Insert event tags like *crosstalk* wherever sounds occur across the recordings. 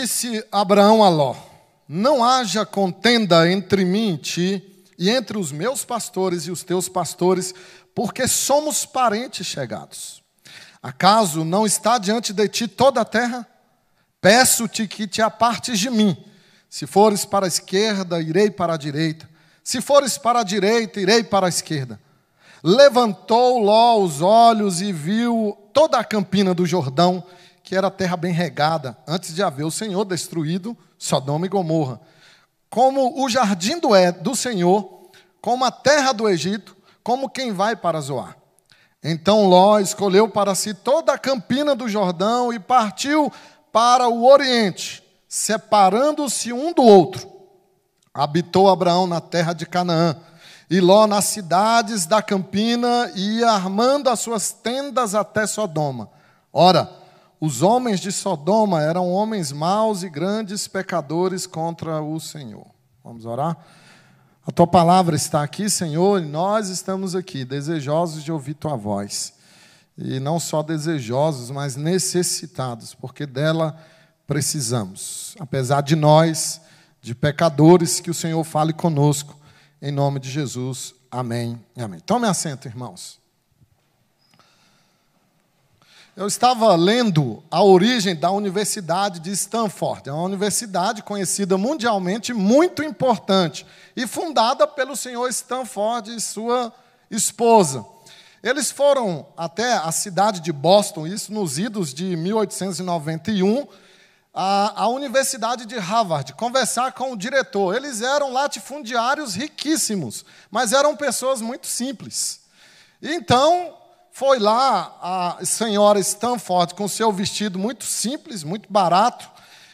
Disse Abraão a Ló: Não haja contenda entre mim e ti, e entre os meus pastores e os teus pastores, porque somos parentes chegados. Acaso não está diante de ti toda a terra? Peço-te que te apartes de mim. Se fores para a esquerda, irei para a direita. Se fores para a direita, irei para a esquerda. Levantou Ló os olhos e viu toda a campina do Jordão que era terra bem regada, antes de haver o Senhor destruído Sodoma e Gomorra. Como o jardim do, do Senhor, como a terra do Egito, como quem vai para Zoar. Então Ló escolheu para si toda a campina do Jordão e partiu para o oriente, separando-se um do outro. Habitou Abraão na terra de Canaã, e Ló nas cidades da campina, e ia armando as suas tendas até Sodoma. Ora, os homens de Sodoma eram homens maus e grandes pecadores contra o Senhor. Vamos orar? A tua palavra está aqui, Senhor, e nós estamos aqui, desejosos de ouvir tua voz. E não só desejosos, mas necessitados, porque dela precisamos. Apesar de nós, de pecadores, que o Senhor fale conosco, em nome de Jesus. Amém amém. Tome assento, irmãos. Eu estava lendo a origem da Universidade de Stanford. É uma universidade conhecida mundialmente, muito importante, e fundada pelo senhor Stanford e sua esposa. Eles foram até a cidade de Boston, isso nos idos de 1891, a, a Universidade de Harvard, conversar com o diretor. Eles eram latifundiários riquíssimos, mas eram pessoas muito simples. Então, foi lá a senhora Stanford com seu vestido muito simples, muito barato,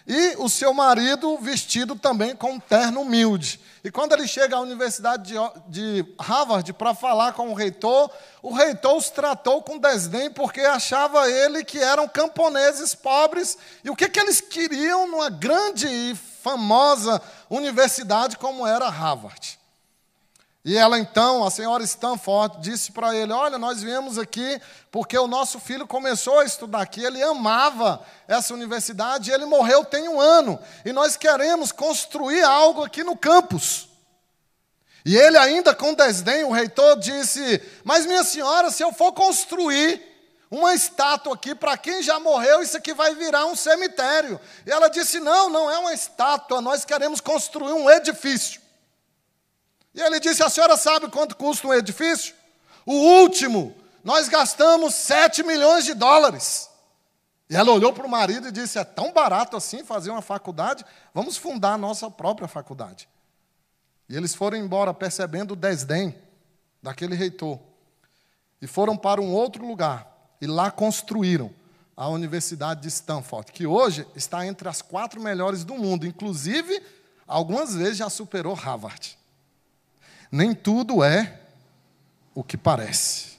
e o seu marido vestido também com um terno humilde. E quando ele chega à Universidade de Harvard para falar com o reitor, o reitor os tratou com desdém porque achava ele que eram camponeses pobres. E o que, que eles queriam numa grande e famosa universidade como era Harvard? E ela então, a senhora Stanford, disse para ele: Olha, nós viemos aqui porque o nosso filho começou a estudar aqui, ele amava essa universidade, ele morreu tem um ano, e nós queremos construir algo aqui no campus. E ele, ainda com desdém, o reitor disse: Mas minha senhora, se eu for construir uma estátua aqui para quem já morreu, isso aqui vai virar um cemitério. E ela disse: Não, não é uma estátua, nós queremos construir um edifício. E ele disse: A senhora sabe quanto custa um edifício? O último, nós gastamos 7 milhões de dólares. E ela olhou para o marido e disse: É tão barato assim fazer uma faculdade? Vamos fundar a nossa própria faculdade. E eles foram embora percebendo o desdém daquele reitor. E foram para um outro lugar. E lá construíram a Universidade de Stanford, que hoje está entre as quatro melhores do mundo. Inclusive, algumas vezes já superou Harvard nem tudo é o que parece.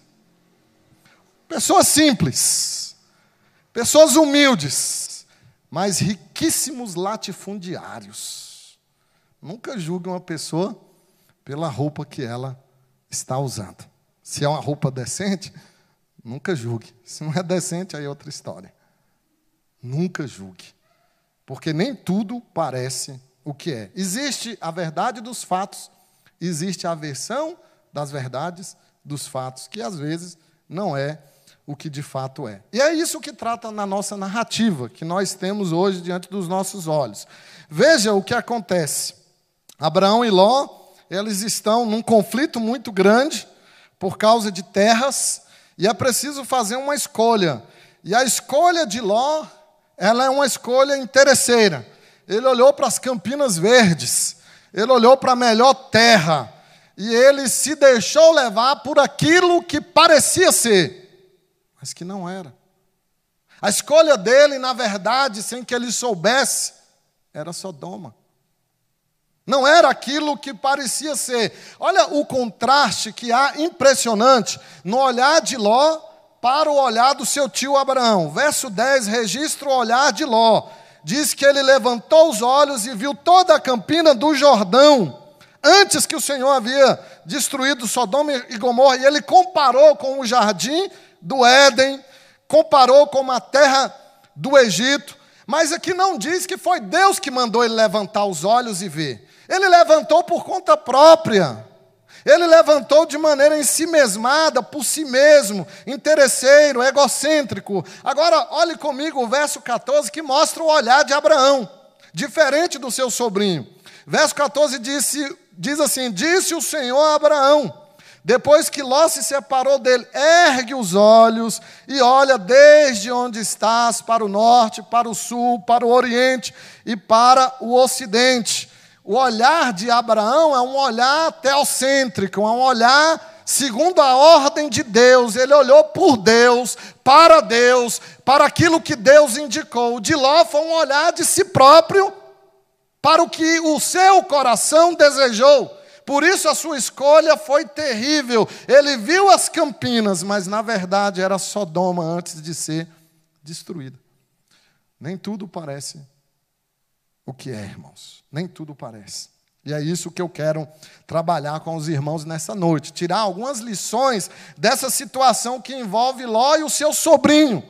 Pessoas simples, pessoas humildes, mas riquíssimos latifundiários. Nunca julgue uma pessoa pela roupa que ela está usando. Se é uma roupa decente, nunca julgue. Se não é decente, aí é outra história. Nunca julgue. Porque nem tudo parece o que é. Existe a verdade dos fatos existe a versão das verdades, dos fatos, que às vezes não é o que de fato é. E é isso que trata na nossa narrativa, que nós temos hoje diante dos nossos olhos. Veja o que acontece. Abraão e Ló, eles estão num conflito muito grande por causa de terras, e é preciso fazer uma escolha. E a escolha de Ló, ela é uma escolha interesseira. Ele olhou para as campinas verdes, ele olhou para a melhor terra e ele se deixou levar por aquilo que parecia ser, mas que não era. A escolha dele, na verdade, sem que ele soubesse, era Sodoma. Não era aquilo que parecia ser. Olha o contraste que há impressionante no olhar de Ló para o olhar do seu tio Abraão. Verso 10 registra o olhar de Ló diz que ele levantou os olhos e viu toda a campina do Jordão, antes que o Senhor havia destruído Sodoma e Gomorra, e ele comparou com o jardim do Éden, comparou com a terra do Egito, Mas aqui não diz que foi Deus que mandou ele levantar os olhos e ver. Ele levantou por conta própria. Ele levantou de maneira em si mesmada, por si mesmo, interesseiro, egocêntrico. Agora, olhe comigo o verso 14 que mostra o olhar de Abraão, diferente do seu sobrinho. Verso 14 disse, diz assim: Disse o Senhor a Abraão, depois que Ló se separou dele, ergue os olhos e olha desde onde estás para o norte, para o sul, para o oriente e para o ocidente. O olhar de Abraão é um olhar teocêntrico, é um olhar segundo a ordem de Deus. Ele olhou por Deus, para Deus, para aquilo que Deus indicou. De Ló foi um olhar de si próprio para o que o seu coração desejou. Por isso a sua escolha foi terrível. Ele viu as campinas, mas na verdade era Sodoma antes de ser destruída. Nem tudo parece o que é, irmãos. Nem tudo parece. E é isso que eu quero trabalhar com os irmãos nessa noite. Tirar algumas lições dessa situação que envolve Ló e o seu sobrinho.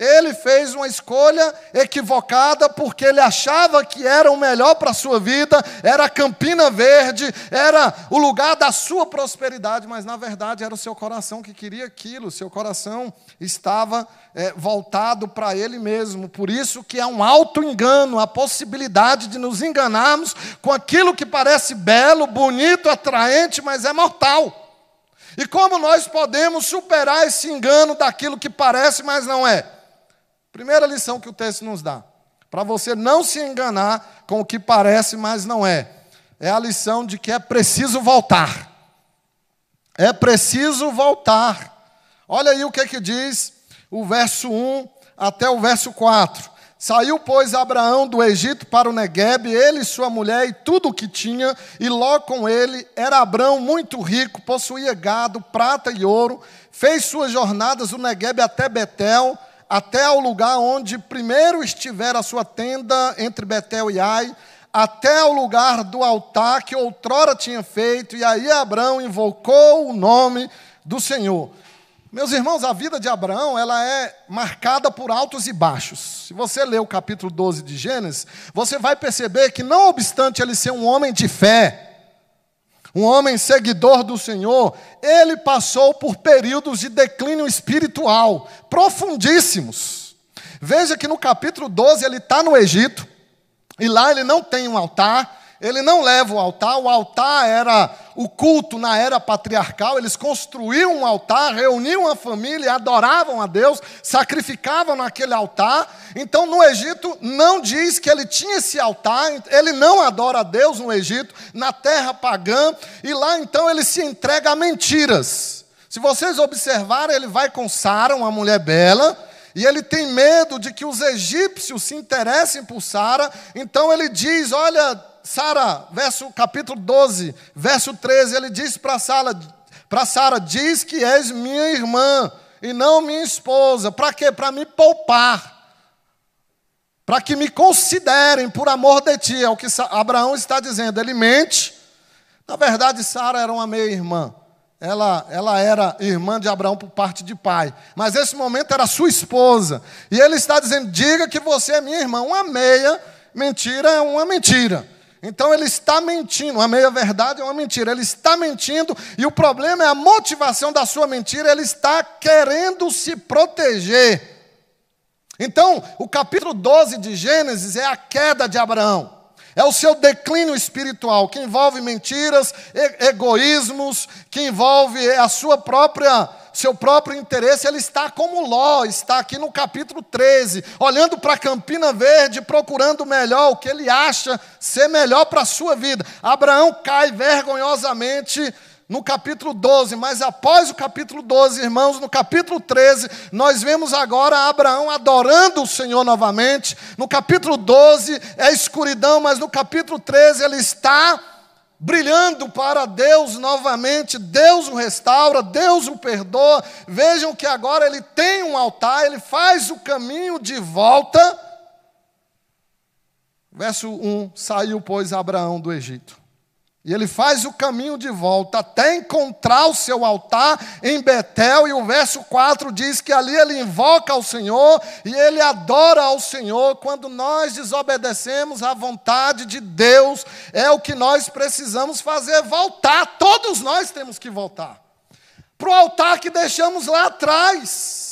Ele fez uma escolha equivocada porque ele achava que era o melhor para a sua vida, era Campina Verde, era o lugar da sua prosperidade, mas na verdade era o seu coração que queria aquilo, seu coração estava é, voltado para ele mesmo. Por isso que é um alto engano, a possibilidade de nos enganarmos com aquilo que parece belo, bonito, atraente, mas é mortal. E como nós podemos superar esse engano daquilo que parece, mas não é? Primeira lição que o texto nos dá. Para você não se enganar com o que parece, mas não é. É a lição de que é preciso voltar. É preciso voltar. Olha aí o que, que diz o verso 1 até o verso 4. Saiu, pois, Abraão do Egito para o Negueb, ele, sua mulher e tudo o que tinha, e logo com ele era Abraão muito rico, possuía gado, prata e ouro, fez suas jornadas do Negueb até Betel, até ao lugar onde primeiro estiver a sua tenda entre Betel e Ai, até ao lugar do altar que outrora tinha feito, e aí Abraão invocou o nome do Senhor. Meus irmãos, a vida de Abraão, ela é marcada por altos e baixos. Se você ler o capítulo 12 de Gênesis, você vai perceber que não obstante ele ser um homem de fé, um homem seguidor do Senhor, ele passou por períodos de declínio espiritual profundíssimos. Veja que no capítulo 12 ele está no Egito, e lá ele não tem um altar, ele não leva o altar, o altar era o culto na era patriarcal, eles construíam um altar, reuniam a família, adoravam a Deus, sacrificavam naquele altar. Então no Egito não diz que ele tinha esse altar, ele não adora a Deus no Egito, na terra pagã, e lá então ele se entrega a mentiras. Se vocês observarem, ele vai com Sara, uma mulher bela, e ele tem medo de que os egípcios se interessem por Sara, então ele diz: Olha, Sara, verso capítulo 12, verso 13, ele diz para Sara, para Sara, diz que és minha irmã e não minha esposa. Para quê? Para me poupar. Para que me considerem por amor de ti. É o que Abraão está dizendo. Ele mente. Na verdade, Sara era uma meia-irmã. Ela, ela era irmã de Abraão por parte de pai. Mas esse momento era sua esposa. E ele está dizendo: diga que você é minha irmã. Uma meia mentira é uma mentira. Então ele está mentindo, a meia-verdade é uma mentira, ele está mentindo, e o problema é a motivação da sua mentira, ele está querendo se proteger. Então, o capítulo 12 de Gênesis é a queda de Abraão, é o seu declínio espiritual, que envolve mentiras, egoísmos, que envolve a sua própria seu próprio interesse, ele está como Ló, está aqui no capítulo 13, olhando para Campina Verde, procurando melhor, o que ele acha ser melhor para a sua vida. Abraão cai vergonhosamente no capítulo 12, mas após o capítulo 12, irmãos, no capítulo 13, nós vemos agora Abraão adorando o Senhor novamente. No capítulo 12 é escuridão, mas no capítulo 13 ele está brilhando para Deus novamente, Deus o restaura, Deus o perdoa. Vejam que agora ele tem um altar, ele faz o caminho de volta. Verso 1: Saiu, pois, Abraão do Egito. E ele faz o caminho de volta até encontrar o seu altar em Betel, e o verso 4 diz que ali ele invoca ao Senhor e ele adora ao Senhor. Quando nós desobedecemos à vontade de Deus, é o que nós precisamos fazer voltar. Todos nós temos que voltar para o altar que deixamos lá atrás.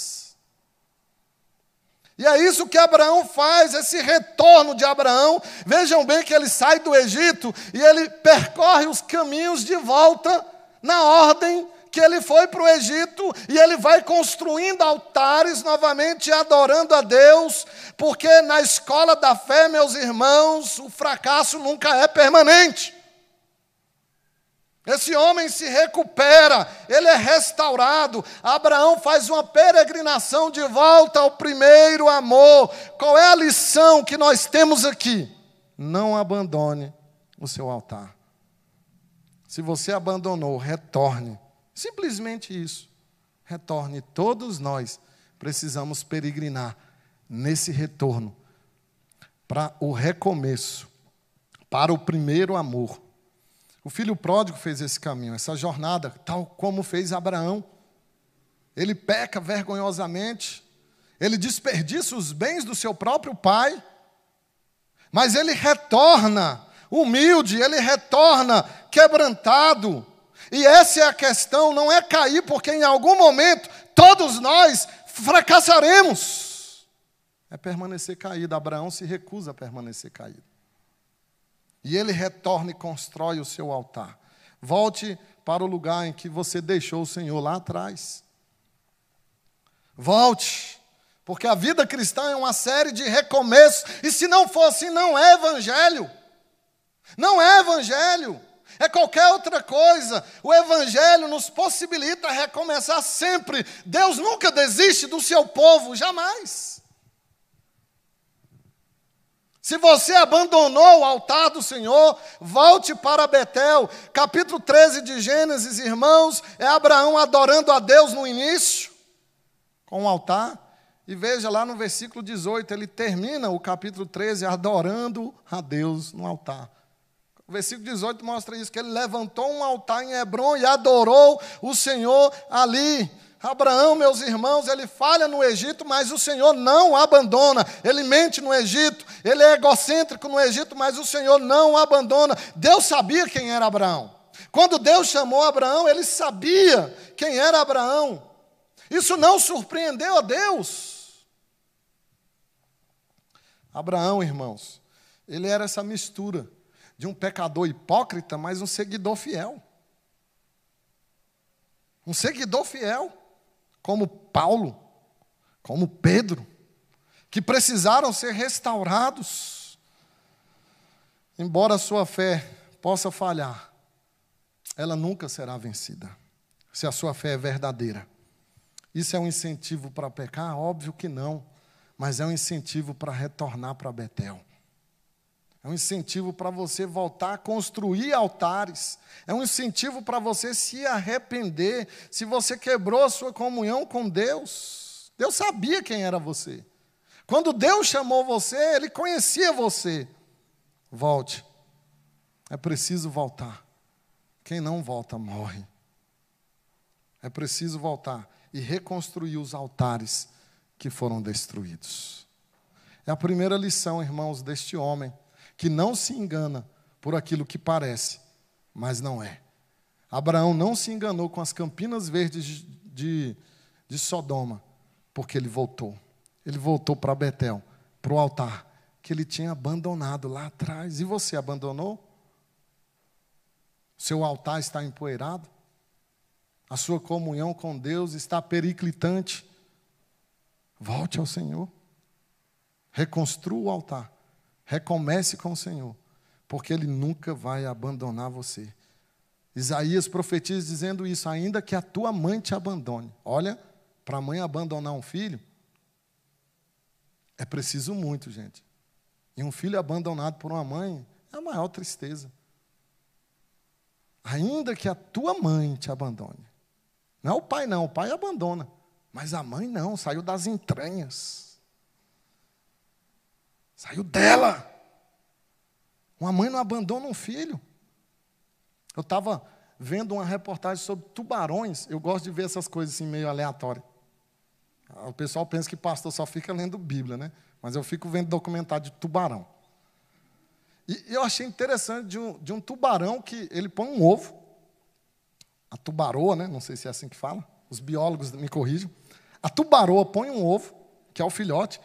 E é isso que Abraão faz, esse retorno de Abraão. Vejam bem que ele sai do Egito e ele percorre os caminhos de volta na ordem que ele foi para o Egito e ele vai construindo altares novamente, adorando a Deus, porque na escola da fé, meus irmãos, o fracasso nunca é permanente. Esse homem se recupera, ele é restaurado. Abraão faz uma peregrinação de volta ao primeiro amor. Qual é a lição que nós temos aqui? Não abandone o seu altar. Se você abandonou, retorne. Simplesmente isso. Retorne. Todos nós precisamos peregrinar nesse retorno para o recomeço, para o primeiro amor. O filho pródigo fez esse caminho, essa jornada, tal como fez Abraão. Ele peca vergonhosamente, ele desperdiça os bens do seu próprio pai, mas ele retorna humilde, ele retorna quebrantado. E essa é a questão, não é cair, porque em algum momento todos nós fracassaremos. É permanecer caído. Abraão se recusa a permanecer caído. E ele retorna e constrói o seu altar. Volte para o lugar em que você deixou o Senhor lá atrás. Volte, porque a vida cristã é uma série de recomeços, e se não for assim, não é evangelho. Não é evangelho. É qualquer outra coisa. O Evangelho nos possibilita recomeçar sempre. Deus nunca desiste do seu povo, jamais. Se você abandonou o altar do Senhor, volte para Betel. Capítulo 13 de Gênesis, irmãos, é Abraão adorando a Deus no início, com o altar. E veja lá no versículo 18, ele termina o capítulo 13 adorando a Deus no altar. O versículo 18 mostra isso, que ele levantou um altar em Hebron e adorou o Senhor ali. Abraão, meus irmãos, ele falha no Egito, mas o Senhor não abandona. Ele mente no Egito, ele é egocêntrico no Egito, mas o Senhor não abandona. Deus sabia quem era Abraão. Quando Deus chamou Abraão, ele sabia quem era Abraão. Isso não surpreendeu a Deus. Abraão, irmãos, ele era essa mistura de um pecador hipócrita, mas um seguidor fiel. Um seguidor fiel como Paulo, como Pedro, que precisaram ser restaurados. Embora a sua fé possa falhar, ela nunca será vencida, se a sua fé é verdadeira. Isso é um incentivo para pecar? Óbvio que não, mas é um incentivo para retornar para Betel. É um incentivo para você voltar a construir altares. É um incentivo para você se arrepender se você quebrou a sua comunhão com Deus. Deus sabia quem era você. Quando Deus chamou você, Ele conhecia você. Volte. É preciso voltar. Quem não volta, morre. É preciso voltar e reconstruir os altares que foram destruídos. É a primeira lição, irmãos, deste homem que não se engana por aquilo que parece, mas não é. Abraão não se enganou com as campinas verdes de, de, de Sodoma, porque ele voltou. Ele voltou para Betel, para o altar que ele tinha abandonado lá atrás. E você abandonou? Seu altar está empoeirado? A sua comunhão com Deus está periclitante? Volte ao Senhor. Reconstrua o altar. Recomece com o Senhor, porque Ele nunca vai abandonar você. Isaías profetiza dizendo isso, ainda que a tua mãe te abandone. Olha, para a mãe abandonar um filho, é preciso muito, gente. E um filho abandonado por uma mãe é a maior tristeza. Ainda que a tua mãe te abandone. Não é o pai, não, o pai abandona. Mas a mãe não, saiu das entranhas. Saiu dela. Uma mãe não abandona um filho. Eu estava vendo uma reportagem sobre tubarões. Eu gosto de ver essas coisas assim meio aleatórias. O pessoal pensa que pastor só fica lendo Bíblia, né? Mas eu fico vendo documentário de tubarão. E eu achei interessante de um, de um tubarão que ele põe um ovo, a tubaroa, né? Não sei se é assim que fala. Os biólogos me corrijam. A tubaroa põe um ovo, que é o filhote,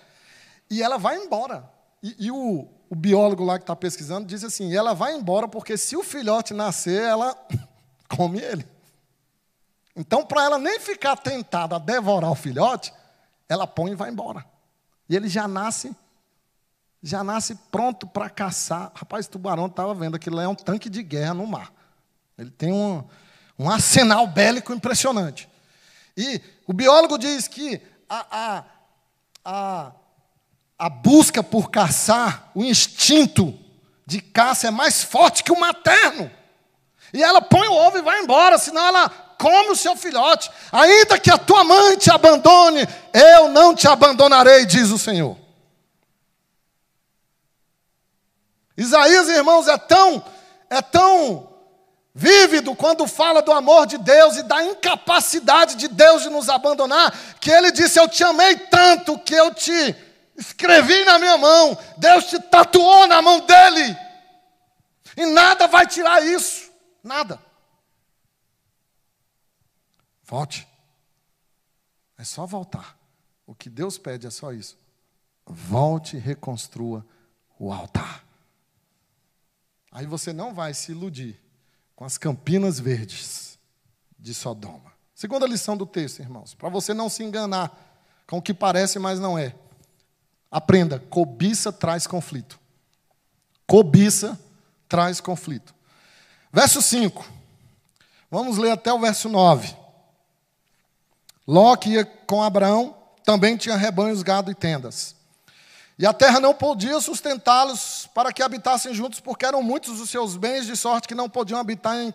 e ela vai embora. E, e o, o biólogo lá que está pesquisando diz assim: ela vai embora porque se o filhote nascer, ela *laughs* come ele. Então, para ela nem ficar tentada a devorar o filhote, ela põe e vai embora. E ele já nasce, já nasce pronto para caçar. Rapaz, o tubarão estava vendo, aquilo é um tanque de guerra no mar. Ele tem um, um arsenal bélico impressionante. E o biólogo diz que a, a, a, a busca por caçar, o instinto de caça é mais forte que o materno. E ela põe o ovo e vai embora, senão ela come o seu filhote. Ainda que a tua mãe te abandone, eu não te abandonarei, diz o Senhor. Isaías, irmãos, é tão, é tão vívido quando fala do amor de Deus e da incapacidade de Deus de nos abandonar, que ele disse: Eu te amei tanto que eu te escrevi na minha mão, Deus te tatuou na mão dele, e nada vai tirar isso, nada. Volte. É só voltar. O que Deus pede é só isso. Volte e reconstrua o altar. Aí você não vai se iludir com as campinas verdes de Sodoma. Segunda lição do texto, irmãos, para você não se enganar com o que parece, mas não é. Aprenda: cobiça traz conflito. Cobiça traz conflito. Verso 5. Vamos ler até o verso 9. Ló que ia com Abraão também tinha rebanhos, gado e tendas. E a terra não podia sustentá-los para que habitassem juntos, porque eram muitos os seus bens, de sorte que não podiam habitar em,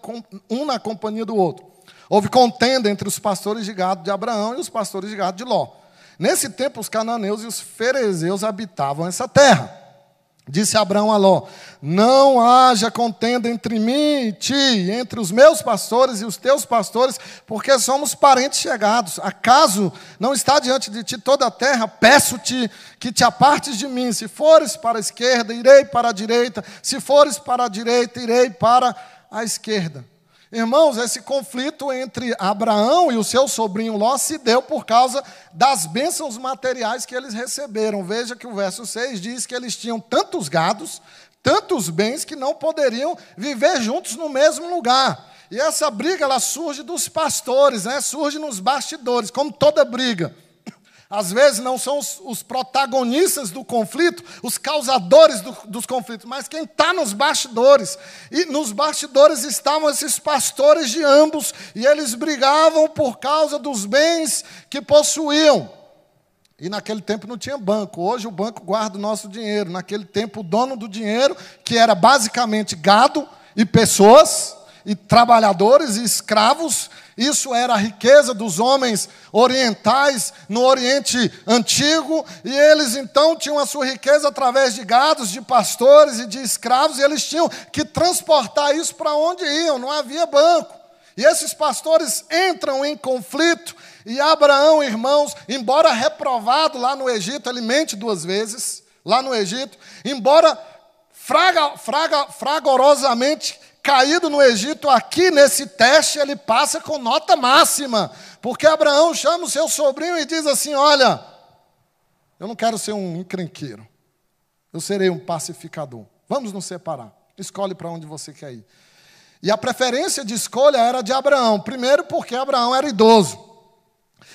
um na companhia do outro. Houve contenda entre os pastores de gado de Abraão e os pastores de gado de Ló. Nesse tempo, os cananeus e os ferezeus habitavam essa terra. Disse Abraão a Ló: Não haja contenda entre mim e ti, entre os meus pastores e os teus pastores, porque somos parentes chegados. Acaso não está diante de ti toda a terra? Peço-te que te apartes de mim. Se fores para a esquerda, irei para a direita. Se fores para a direita, irei para a esquerda. Irmãos, esse conflito entre Abraão e o seu sobrinho Ló se deu por causa das bênçãos materiais que eles receberam. Veja que o verso 6 diz que eles tinham tantos gados, tantos bens, que não poderiam viver juntos no mesmo lugar. E essa briga ela surge dos pastores, né? surge nos bastidores, como toda briga. Às vezes não são os, os protagonistas do conflito, os causadores do, dos conflitos, mas quem está nos bastidores. E nos bastidores estavam esses pastores de ambos, e eles brigavam por causa dos bens que possuíam. E naquele tempo não tinha banco. Hoje o banco guarda o nosso dinheiro. Naquele tempo, o dono do dinheiro, que era basicamente gado e pessoas, e trabalhadores e escravos, isso era a riqueza dos homens orientais no Oriente Antigo, e eles então tinham a sua riqueza através de gados, de pastores e de escravos, e eles tinham que transportar isso para onde iam, não havia banco. E esses pastores entram em conflito, e Abraão, irmãos, embora reprovado lá no Egito, ele mente duas vezes, lá no Egito, embora fraga, fraga, fragorosamente caído no Egito, aqui nesse teste ele passa com nota máxima, porque Abraão chama o seu sobrinho e diz assim: Olha, eu não quero ser um encrenqueiro, eu serei um pacificador. Vamos nos separar. Escolhe para onde você quer ir. E a preferência de escolha era de Abraão. Primeiro, porque Abraão era idoso.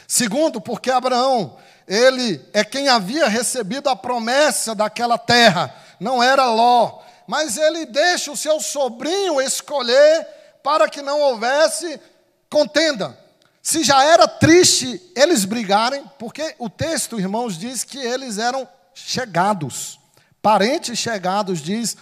Segundo, porque Abraão, ele é quem havia recebido a promessa daquela terra, não era Ló mas ele deixa o seu sobrinho escolher para que não houvesse contenda. Se já era triste eles brigarem, porque o texto, irmãos, diz que eles eram chegados, parentes chegados, diz,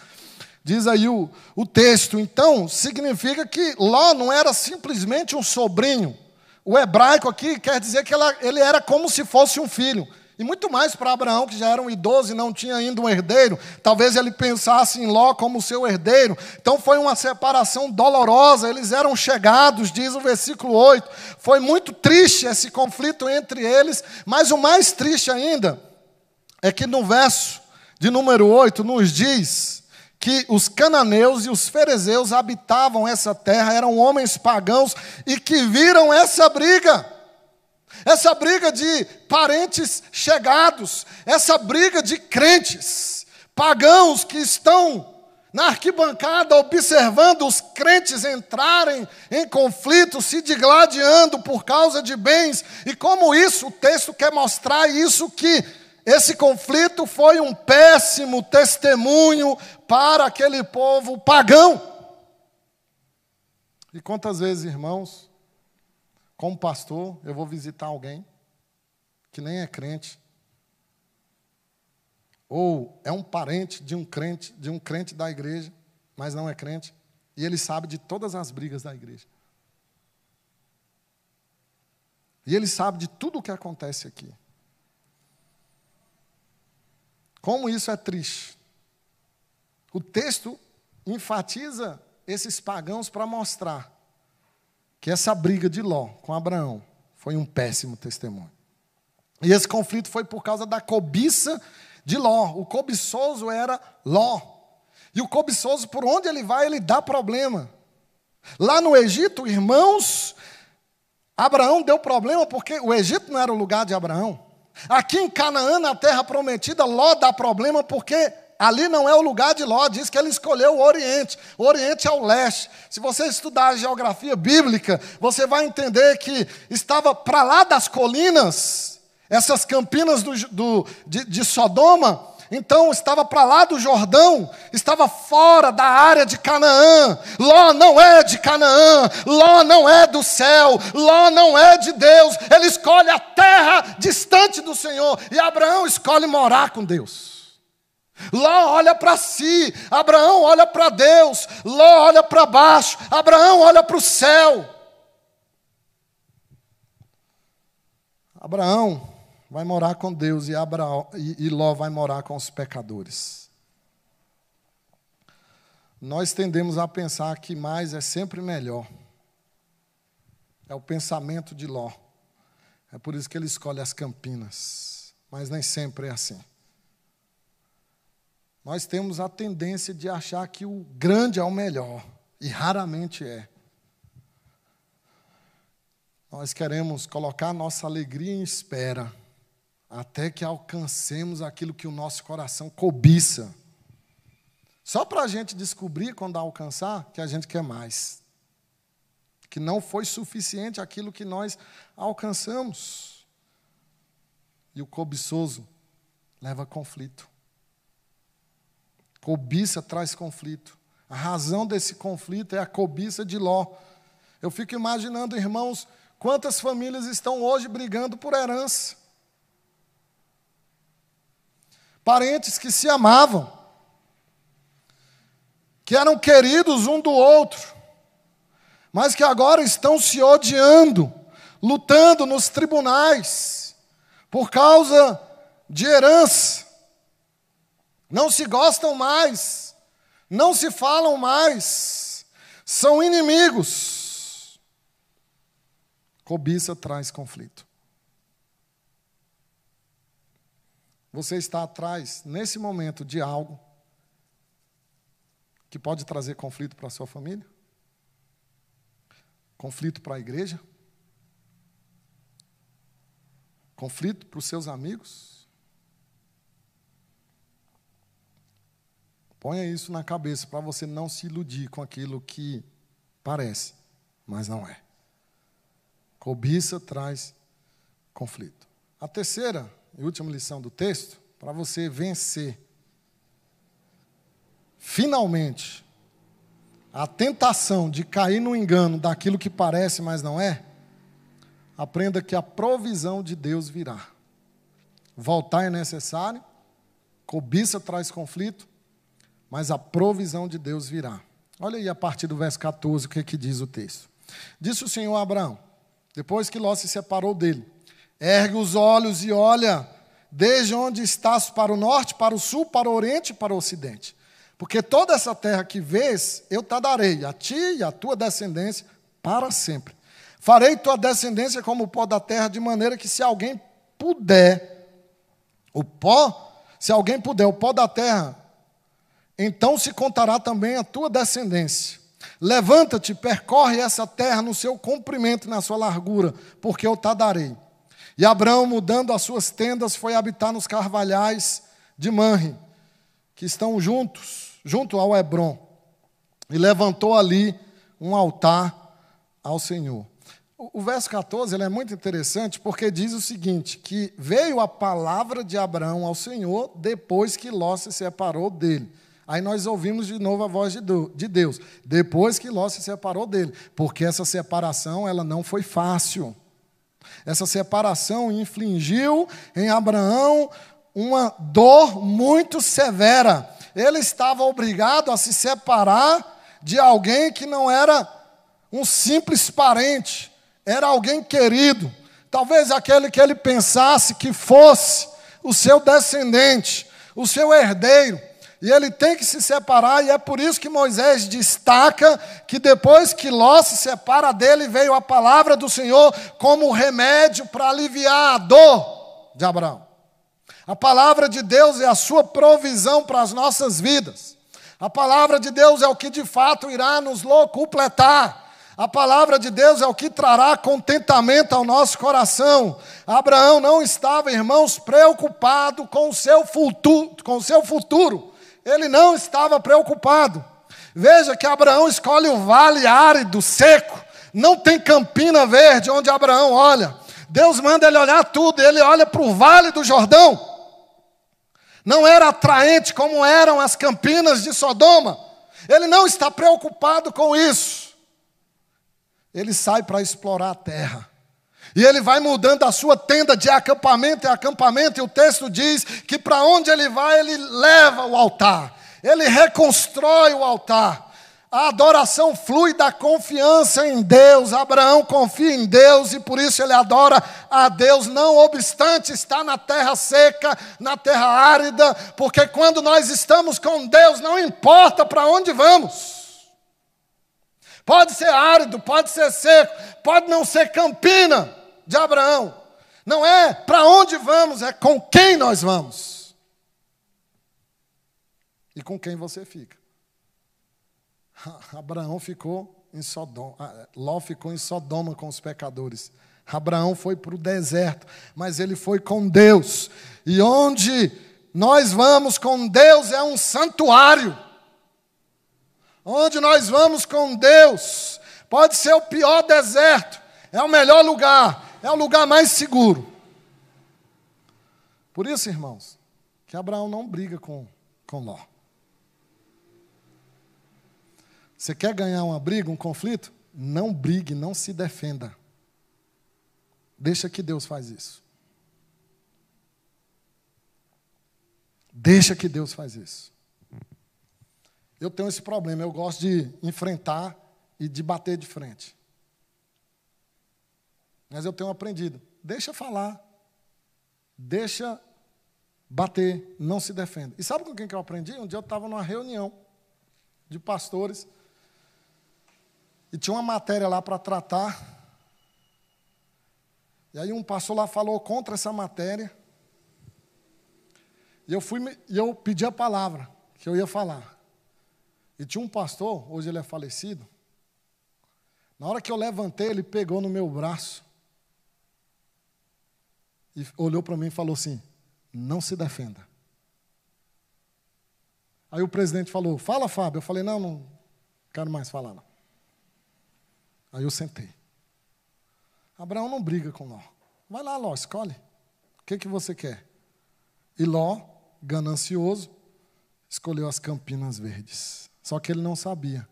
diz aí o, o texto. Então, significa que Ló não era simplesmente um sobrinho. O hebraico aqui quer dizer que ela, ele era como se fosse um filho. E muito mais para Abraão, que já era um idoso e não tinha ainda um herdeiro. Talvez ele pensasse em Ló como seu herdeiro. Então foi uma separação dolorosa. Eles eram chegados, diz o versículo 8. Foi muito triste esse conflito entre eles. Mas o mais triste ainda é que no verso de número 8 nos diz que os cananeus e os ferezeus habitavam essa terra, eram homens pagãos e que viram essa briga. Essa briga de parentes chegados, essa briga de crentes, pagãos que estão na arquibancada observando os crentes entrarem em conflito, se digladiando por causa de bens, e como isso, o texto quer mostrar isso que esse conflito foi um péssimo testemunho para aquele povo pagão. E quantas vezes, irmãos, como pastor, eu vou visitar alguém que nem é crente, ou é um parente de um crente, de um crente da igreja, mas não é crente, e ele sabe de todas as brigas da igreja. E ele sabe de tudo o que acontece aqui. Como isso é triste. O texto enfatiza esses pagãos para mostrar que essa briga de Ló com Abraão foi um péssimo testemunho. E esse conflito foi por causa da cobiça de Ló. O cobiçoso era Ló. E o cobiçoso, por onde ele vai, ele dá problema. Lá no Egito, irmãos, Abraão deu problema porque o Egito não era o lugar de Abraão. Aqui em Canaã, na terra prometida, Ló dá problema porque ali não é o lugar de Ló, diz que ele escolheu o Oriente. O Oriente é o leste. Se você estudar a geografia bíblica, você vai entender que estava para lá das colinas, essas campinas do, do de, de Sodoma, então estava para lá do Jordão, estava fora da área de Canaã. Ló não é de Canaã, Ló não é do céu, Ló não é de Deus. Ele escolhe a terra distante do Senhor e Abraão escolhe morar com Deus. Ló olha para si, Abraão olha para Deus, Ló olha para baixo, Abraão olha para o céu. Abraão vai morar com Deus e, Abraão, e, e Ló vai morar com os pecadores. Nós tendemos a pensar que mais é sempre melhor. É o pensamento de Ló. É por isso que ele escolhe as campinas. Mas nem sempre é assim. Nós temos a tendência de achar que o grande é o melhor. E raramente é. Nós queremos colocar nossa alegria em espera até que alcancemos aquilo que o nosso coração cobiça. Só para a gente descobrir, quando alcançar, que a gente quer mais. Que não foi suficiente aquilo que nós alcançamos. E o cobiçoso leva conflito. Cobiça traz conflito. A razão desse conflito é a cobiça de Ló. Eu fico imaginando, irmãos, quantas famílias estão hoje brigando por herança parentes que se amavam, que eram queridos um do outro, mas que agora estão se odiando, lutando nos tribunais por causa de herança. Não se gostam mais, não se falam mais, são inimigos. Cobiça traz conflito. Você está atrás, nesse momento, de algo que pode trazer conflito para a sua família? Conflito para a igreja? Conflito para os seus amigos? Ponha isso na cabeça para você não se iludir com aquilo que parece, mas não é. Cobiça traz conflito. A terceira e última lição do texto, para você vencer finalmente a tentação de cair no engano daquilo que parece, mas não é, aprenda que a provisão de Deus virá. Voltar é necessário, cobiça traz conflito, mas a provisão de Deus virá. Olha aí a partir do verso 14 o que, é que diz o texto. Disse o Senhor a Abraão, depois que Ló se separou dele: Ergue os olhos e olha desde onde estás para o norte, para o sul, para o oriente e para o ocidente. Porque toda essa terra que vês, eu te darei, a ti e a tua descendência, para sempre. Farei tua descendência como o pó da terra, de maneira que se alguém puder, o pó, se alguém puder, o pó da terra, então se contará também a tua descendência. Levanta-te, percorre essa terra no seu comprimento e na sua largura, porque eu te darei. E Abraão, mudando as suas tendas, foi habitar nos carvalhais de Manre, que estão juntos, junto ao Hebron, e levantou ali um altar ao Senhor. O, verso 14 ele é muito interessante porque diz o seguinte: que veio a palavra de Abraão ao Senhor depois que Ló se separou dele. Aí nós ouvimos de novo a voz de Deus, depois que Ló se separou dele, porque essa separação ela não foi fácil. Essa separação infligiu em Abraão uma dor muito severa. Ele estava obrigado a se separar de alguém que não era um simples parente, era alguém querido. Talvez aquele que ele pensasse que fosse o seu descendente, o seu herdeiro. E ele tem que se separar, e é por isso que Moisés destaca que depois que Ló se separa dele, veio a palavra do Senhor como remédio para aliviar a dor de Abraão. A palavra de Deus é a sua provisão para as nossas vidas. A palavra de Deus é o que de fato irá nos completar. A palavra de Deus é o que trará contentamento ao nosso coração. Abraão não estava, irmãos, preocupado com o seu futuro, com o seu futuro ele não estava preocupado. Veja que Abraão escolhe o vale árido, seco, não tem campina verde onde Abraão olha. Deus manda ele olhar tudo, ele olha para o vale do Jordão. Não era atraente como eram as campinas de Sodoma. Ele não está preocupado com isso. Ele sai para explorar a terra. E ele vai mudando a sua tenda de acampamento em acampamento, e o texto diz que para onde ele vai, ele leva o altar, ele reconstrói o altar. A adoração flui da confiança em Deus. Abraão confia em Deus e por isso ele adora a Deus, não obstante estar na terra seca, na terra árida, porque quando nós estamos com Deus, não importa para onde vamos. Pode ser árido, pode ser seco, pode não ser campina, de Abraão. Não é para onde vamos, é com quem nós vamos. E com quem você fica. *laughs* Abraão ficou em Sodoma, ah, Ló ficou em Sodoma com os pecadores. Abraão foi para o deserto, mas ele foi com Deus. E onde nós vamos com Deus é um santuário. Onde nós vamos com Deus, pode ser o pior deserto, é o melhor lugar, é o lugar mais seguro. Por isso, irmãos, que Abraão não briga com, com Ló. Você quer ganhar uma briga, um conflito? Não brigue, não se defenda. Deixa que Deus faz isso. Deixa que Deus faz isso. Eu tenho esse problema, eu gosto de enfrentar e de bater de frente. Mas eu tenho aprendido. Deixa falar. Deixa bater. Não se defenda. E sabe com quem que eu aprendi? Um dia eu estava numa reunião de pastores. E tinha uma matéria lá para tratar. E aí um pastor lá falou contra essa matéria. E eu fui e eu pedi a palavra que eu ia falar. E tinha um pastor, hoje ele é falecido. Na hora que eu levantei, ele pegou no meu braço e olhou para mim e falou assim: não se defenda. Aí o presidente falou: fala, Fábio. Eu falei: não, não quero mais falar. Não. Aí eu sentei. Abraão não briga com Ló. Vai lá, Ló, escolhe. O que, que você quer? E Ló, ganancioso, escolheu as campinas verdes. Só que ele não sabia.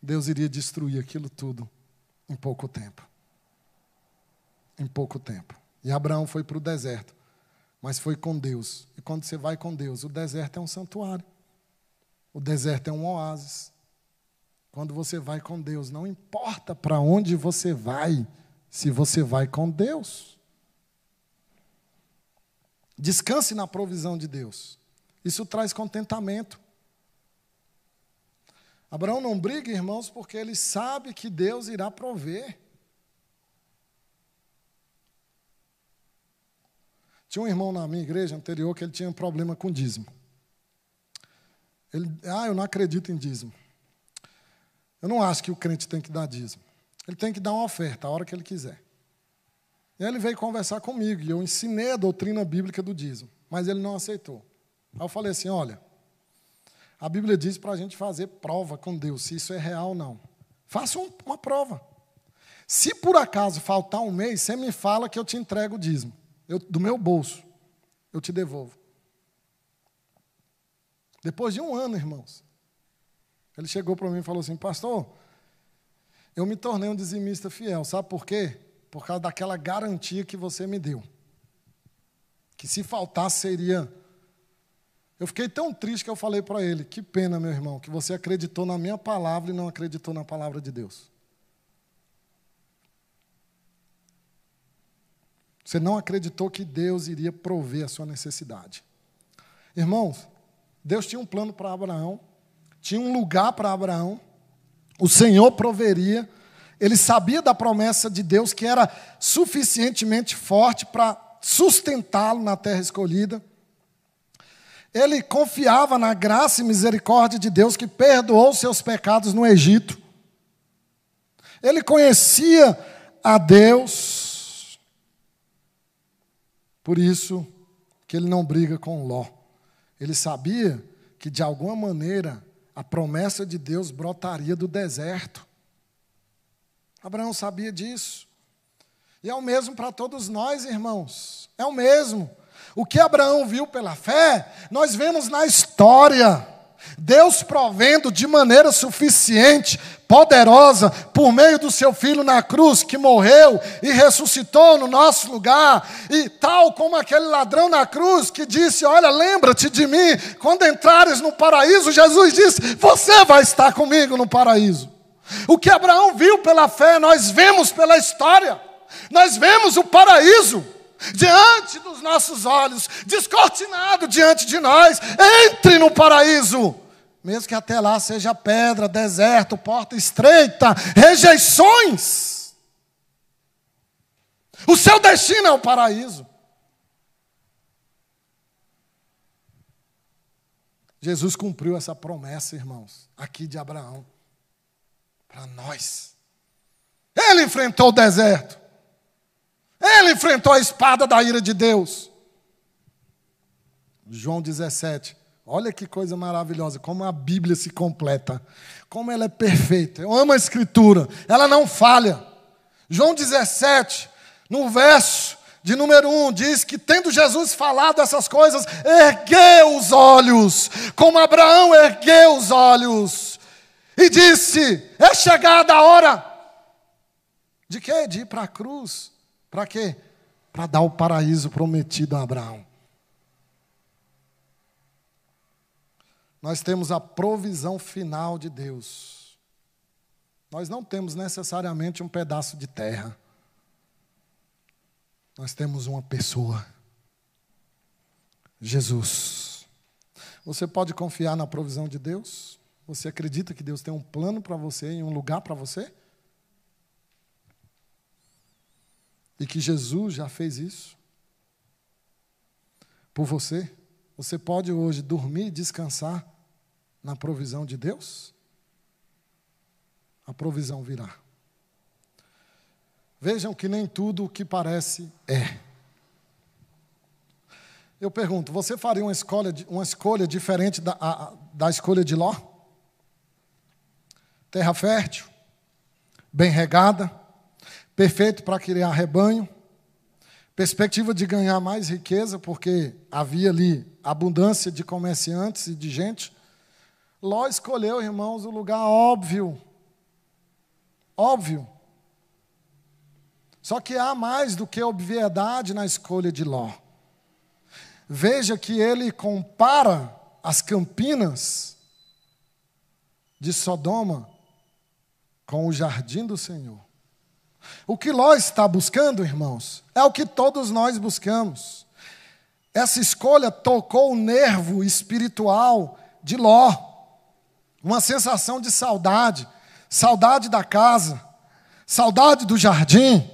Deus iria destruir aquilo tudo em pouco tempo. Em pouco tempo. E Abraão foi para o deserto, mas foi com Deus. E quando você vai com Deus, o deserto é um santuário. O deserto é um oásis. Quando você vai com Deus, não importa para onde você vai, se você vai com Deus. Descanse na provisão de Deus. Isso traz contentamento. Abraão não briga, irmãos, porque ele sabe que Deus irá prover. Tinha um irmão na minha igreja anterior que ele tinha um problema com dízimo. Ele, ah, eu não acredito em dízimo. Eu não acho que o crente tem que dar dízimo. Ele tem que dar uma oferta a hora que ele quiser. E ele veio conversar comigo e eu ensinei a doutrina bíblica do dízimo, mas ele não aceitou. Aí eu falei assim: olha, a Bíblia diz para a gente fazer prova com Deus, se isso é real ou não. Faça um, uma prova. Se por acaso faltar um mês, você me fala que eu te entrego o dízimo. Eu, do meu bolso, eu te devolvo. Depois de um ano, irmãos, ele chegou para mim e falou assim: Pastor, eu me tornei um dizimista fiel. Sabe por quê? Por causa daquela garantia que você me deu. Que se faltasse seria eu fiquei tão triste que eu falei para ele: Que pena, meu irmão, que você acreditou na minha palavra e não acreditou na palavra de Deus. Você não acreditou que Deus iria prover a sua necessidade. Irmãos, Deus tinha um plano para Abraão, tinha um lugar para Abraão, o Senhor proveria, ele sabia da promessa de Deus que era suficientemente forte para sustentá-lo na terra escolhida. Ele confiava na graça e misericórdia de Deus que perdoou seus pecados no Egito. Ele conhecia a Deus. Por isso que ele não briga com Ló. Ele sabia que de alguma maneira a promessa de Deus brotaria do deserto. Abraão sabia disso. E é o mesmo para todos nós, irmãos. É o mesmo. O que Abraão viu pela fé, nós vemos na história. Deus provendo de maneira suficiente, poderosa, por meio do seu filho na cruz, que morreu e ressuscitou no nosso lugar, e tal como aquele ladrão na cruz que disse: Olha, lembra-te de mim, quando entrares no paraíso, Jesus disse: Você vai estar comigo no paraíso. O que Abraão viu pela fé, nós vemos pela história, nós vemos o paraíso diante dos nossos olhos, descortinado diante de nós. Entre no paraíso. Mesmo que até lá seja pedra, deserto, porta estreita, rejeições. O seu destino é o paraíso. Jesus cumpriu essa promessa, irmãos, aqui de Abraão, para nós. Ele enfrentou o deserto. Ele enfrentou a espada da ira de Deus. João 17. Olha que coisa maravilhosa, como a Bíblia se completa, como ela é perfeita. Eu amo a Escritura, ela não falha. João 17, no verso de número 1, diz que, tendo Jesus falado essas coisas, ergueu os olhos, como Abraão ergueu os olhos, e disse: É chegada a hora. De quê? De ir para a cruz. Para quê? Para dar o paraíso prometido a Abraão. Nós temos a provisão final de Deus. Nós não temos necessariamente um pedaço de terra. Nós temos uma pessoa. Jesus. Você pode confiar na provisão de Deus? Você acredita que Deus tem um plano para você e um lugar para você? E que Jesus já fez isso por você. Você pode hoje dormir e descansar na provisão de Deus? A provisão virá. Vejam que nem tudo o que parece é. Eu pergunto, você faria uma escolha, uma escolha diferente da, a, da escolha de Ló? Terra fértil, bem regada, perfeito para criar rebanho, perspectiva de ganhar mais riqueza, porque havia ali abundância de comerciantes e de gente. Ló escolheu, irmãos, o lugar óbvio. Óbvio. Só que há mais do que obviedade na escolha de Ló. Veja que ele compara as campinas de Sodoma com o jardim do Senhor. O que Ló está buscando, irmãos, é o que todos nós buscamos. essa escolha tocou o nervo espiritual de Ló. Uma sensação de saudade, saudade da casa, saudade do jardim.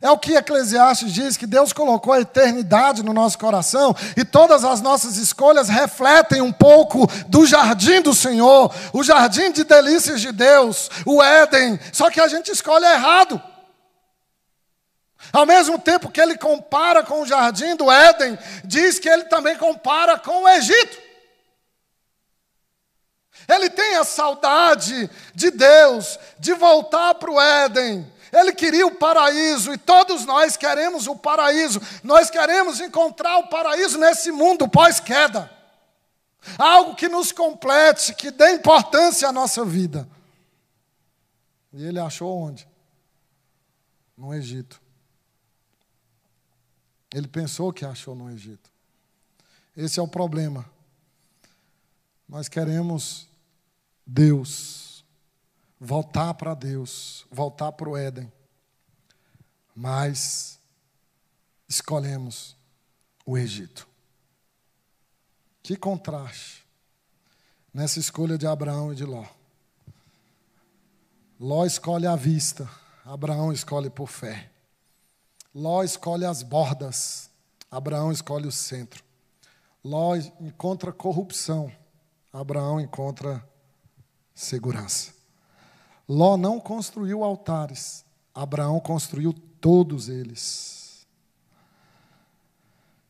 É o que Eclesiastes diz, que Deus colocou a eternidade no nosso coração e todas as nossas escolhas refletem um pouco do jardim do Senhor, o jardim de delícias de Deus, o Éden, só que a gente escolhe errado. Ao mesmo tempo que ele compara com o jardim do Éden, diz que ele também compara com o Egito. Ele tem a saudade de Deus, de voltar para o Éden. Ele queria o paraíso e todos nós queremos o paraíso. Nós queremos encontrar o paraíso nesse mundo pós-queda. Algo que nos complete, que dê importância à nossa vida. E ele achou onde? No Egito. Ele pensou que achou no Egito. Esse é o problema. Nós queremos Deus, voltar para Deus, voltar para o Éden, mas escolhemos o Egito. Que contraste nessa escolha de Abraão e de Ló. Ló escolhe a vista, Abraão escolhe por fé. Ló escolhe as bordas, Abraão escolhe o centro. Ló encontra corrupção, Abraão encontra segurança. Ló não construiu altares, Abraão construiu todos eles.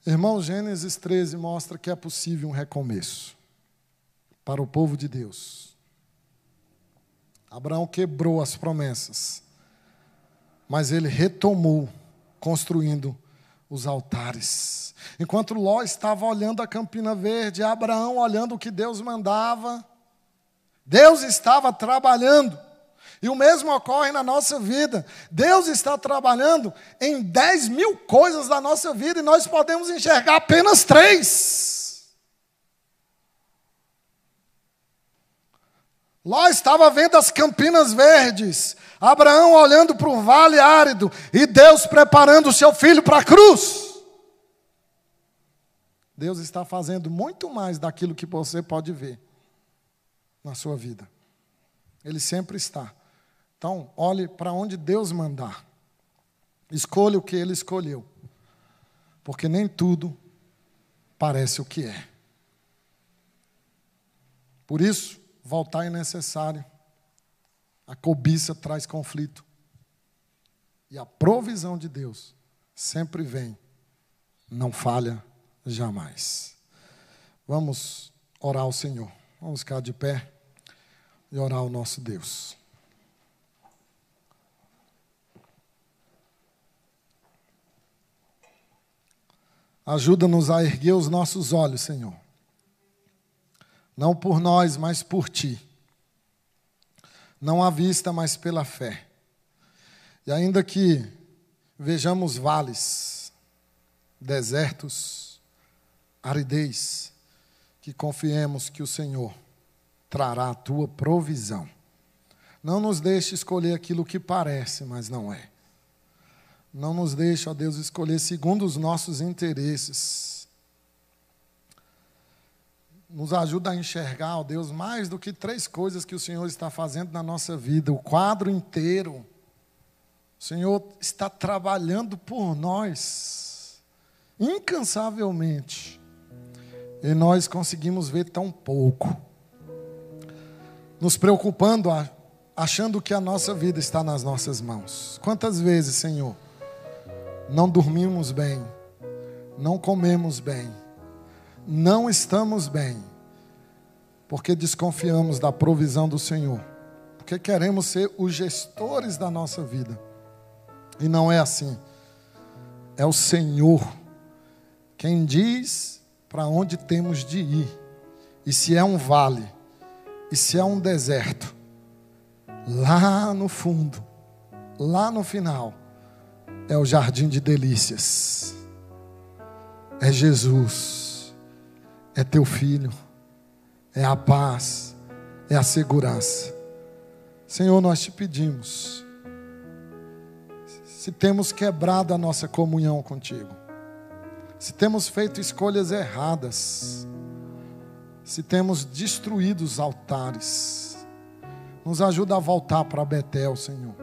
Irmão, Gênesis 13 mostra que é possível um recomeço para o povo de Deus. Abraão quebrou as promessas, mas ele retomou construindo os altares. Enquanto Ló estava olhando a Campina Verde, Abraão olhando o que Deus mandava, Deus estava trabalhando. E o mesmo ocorre na nossa vida. Deus está trabalhando em 10 mil coisas da nossa vida e nós podemos enxergar apenas três. Ló estava vendo as campinas verdes, Abraão olhando para o vale árido e Deus preparando o seu filho para a cruz. Deus está fazendo muito mais daquilo que você pode ver na sua vida. Ele sempre está. Então, olhe para onde Deus mandar. Escolha o que Ele escolheu. Porque nem tudo parece o que é. Por isso, voltar é necessário. A cobiça traz conflito. E a provisão de Deus sempre vem, não falha jamais. Vamos orar ao Senhor. Vamos ficar de pé e orar ao nosso Deus. Ajuda-nos a erguer os nossos olhos, Senhor. Não por nós, mas por Ti. Não à vista, mas pela fé. E ainda que vejamos vales, desertos, aridez, que confiemos que o Senhor trará a tua provisão. Não nos deixe escolher aquilo que parece, mas não é. Não nos deixe, ó Deus, escolher segundo os nossos interesses. Nos ajuda a enxergar, ó Deus, mais do que três coisas que o Senhor está fazendo na nossa vida, o quadro inteiro. O Senhor está trabalhando por nós, incansavelmente. E nós conseguimos ver tão pouco. Nos preocupando, achando que a nossa vida está nas nossas mãos. Quantas vezes, Senhor, não dormimos bem, não comemos bem, não estamos bem, porque desconfiamos da provisão do Senhor, porque queremos ser os gestores da nossa vida. E não é assim. É o Senhor quem diz para onde temos de ir. E se é um vale, e se é um deserto, lá no fundo, lá no final, é o jardim de delícias. É Jesus, é teu filho, é a paz, é a segurança. Senhor, nós te pedimos, se temos quebrado a nossa comunhão contigo, Se temos feito escolhas erradas, se temos destruído os altares, nos ajuda a voltar para Betel, Senhor,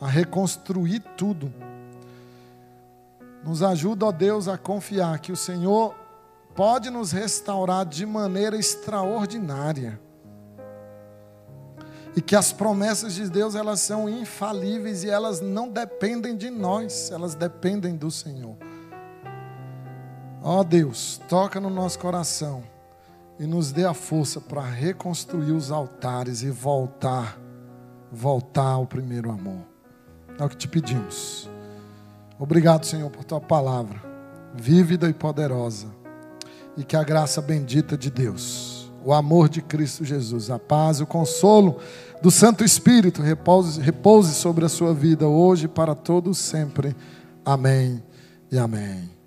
a reconstruir tudo. Nos ajuda, ó Deus, a confiar que o Senhor pode nos restaurar de maneira extraordinária. E que as promessas de Deus, elas são infalíveis e elas não dependem de nós, elas dependem do Senhor. Ó Deus, toca no nosso coração e nos dê a força para reconstruir os altares e voltar, voltar ao primeiro amor. É o que te pedimos. Obrigado, Senhor, por tua palavra, vívida e poderosa. E que a graça bendita de Deus, o amor de Cristo Jesus, a paz, o consolo do Santo Espírito repouse, repouse sobre a sua vida hoje e para todos sempre. Amém e amém.